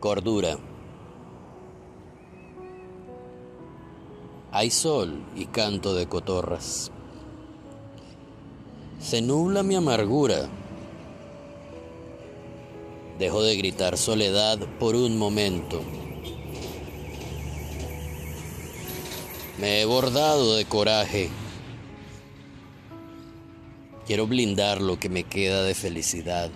Cordura. Hay sol y canto de cotorras. Se nubla mi amargura. Dejo de gritar soledad por un momento. Me he bordado de coraje. Quiero blindar lo que me queda de felicidad.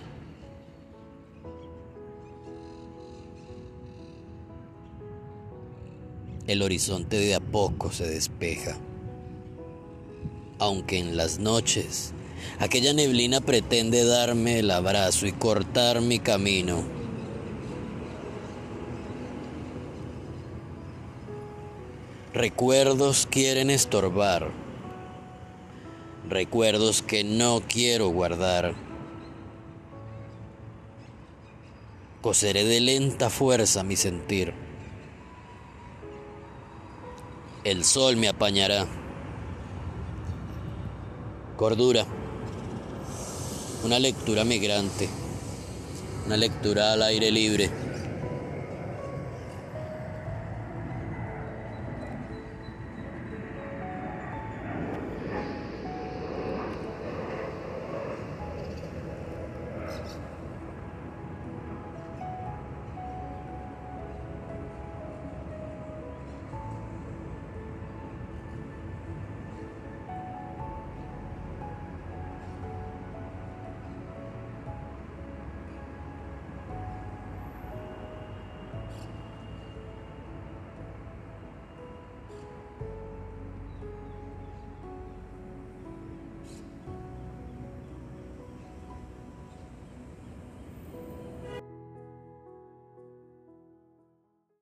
El horizonte de a poco se despeja. Aunque en las noches aquella neblina pretende darme el abrazo y cortar mi camino. Recuerdos quieren estorbar. Recuerdos que no quiero guardar. Coseré de lenta fuerza mi sentir. El sol me apañará. Cordura. Una lectura migrante. Una lectura al aire libre.